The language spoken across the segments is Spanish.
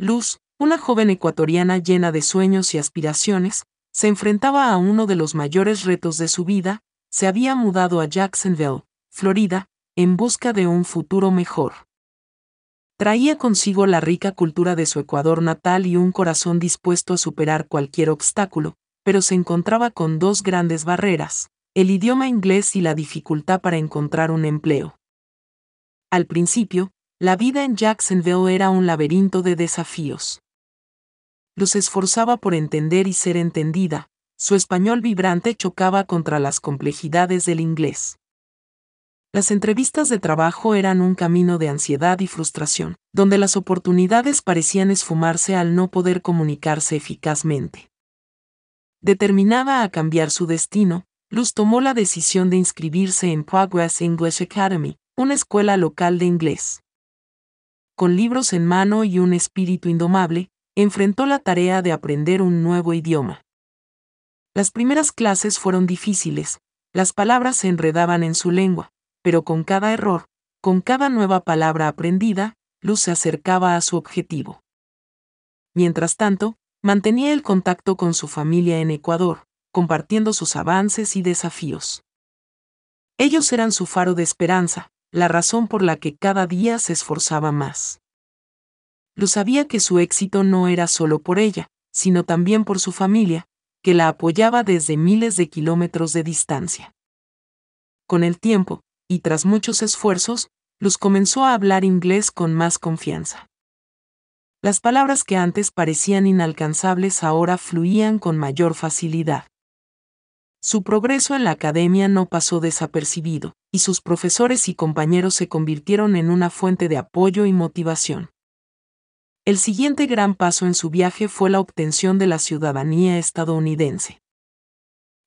Luz, una joven ecuatoriana llena de sueños y aspiraciones, se enfrentaba a uno de los mayores retos de su vida, se había mudado a Jacksonville, Florida, en busca de un futuro mejor. Traía consigo la rica cultura de su Ecuador natal y un corazón dispuesto a superar cualquier obstáculo, pero se encontraba con dos grandes barreras, el idioma inglés y la dificultad para encontrar un empleo. Al principio, la vida en Jacksonville era un laberinto de desafíos. Luz esforzaba por entender y ser entendida, su español vibrante chocaba contra las complejidades del inglés. Las entrevistas de trabajo eran un camino de ansiedad y frustración, donde las oportunidades parecían esfumarse al no poder comunicarse eficazmente. Determinada a cambiar su destino, Luz tomó la decisión de inscribirse en Progress English Academy, una escuela local de inglés. Con libros en mano y un espíritu indomable, enfrentó la tarea de aprender un nuevo idioma. Las primeras clases fueron difíciles, las palabras se enredaban en su lengua, pero con cada error, con cada nueva palabra aprendida, Luz se acercaba a su objetivo. Mientras tanto, mantenía el contacto con su familia en Ecuador, compartiendo sus avances y desafíos. Ellos eran su faro de esperanza, la razón por la que cada día se esforzaba más. Luz sabía que su éxito no era solo por ella, sino también por su familia, que la apoyaba desde miles de kilómetros de distancia. Con el tiempo, y tras muchos esfuerzos, Luz comenzó a hablar inglés con más confianza. Las palabras que antes parecían inalcanzables ahora fluían con mayor facilidad. Su progreso en la academia no pasó desapercibido, y sus profesores y compañeros se convirtieron en una fuente de apoyo y motivación. El siguiente gran paso en su viaje fue la obtención de la ciudadanía estadounidense.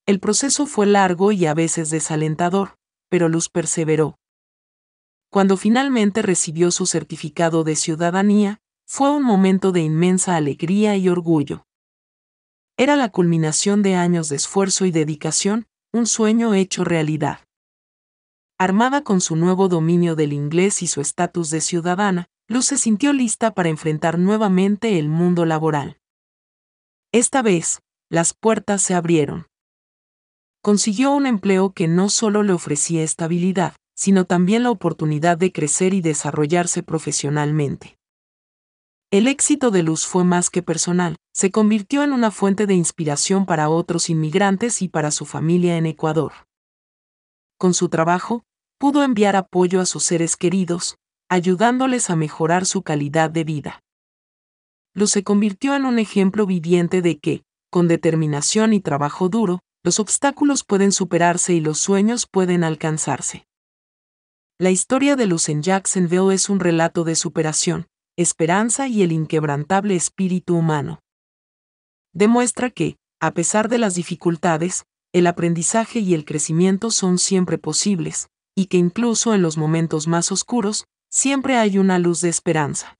El proceso fue largo y a veces desalentador, pero Luz perseveró. Cuando finalmente recibió su certificado de ciudadanía, fue un momento de inmensa alegría y orgullo. Era la culminación de años de esfuerzo y dedicación, un sueño hecho realidad. Armada con su nuevo dominio del inglés y su estatus de ciudadana, Luz se sintió lista para enfrentar nuevamente el mundo laboral. Esta vez, las puertas se abrieron consiguió un empleo que no solo le ofrecía estabilidad, sino también la oportunidad de crecer y desarrollarse profesionalmente. El éxito de Luz fue más que personal, se convirtió en una fuente de inspiración para otros inmigrantes y para su familia en Ecuador. Con su trabajo, pudo enviar apoyo a sus seres queridos, ayudándoles a mejorar su calidad de vida. Luz se convirtió en un ejemplo viviente de que, con determinación y trabajo duro, los obstáculos pueden superarse y los sueños pueden alcanzarse. La historia de Luz en Jacksonville es un relato de superación, esperanza y el inquebrantable espíritu humano. Demuestra que, a pesar de las dificultades, el aprendizaje y el crecimiento son siempre posibles, y que incluso en los momentos más oscuros, siempre hay una luz de esperanza.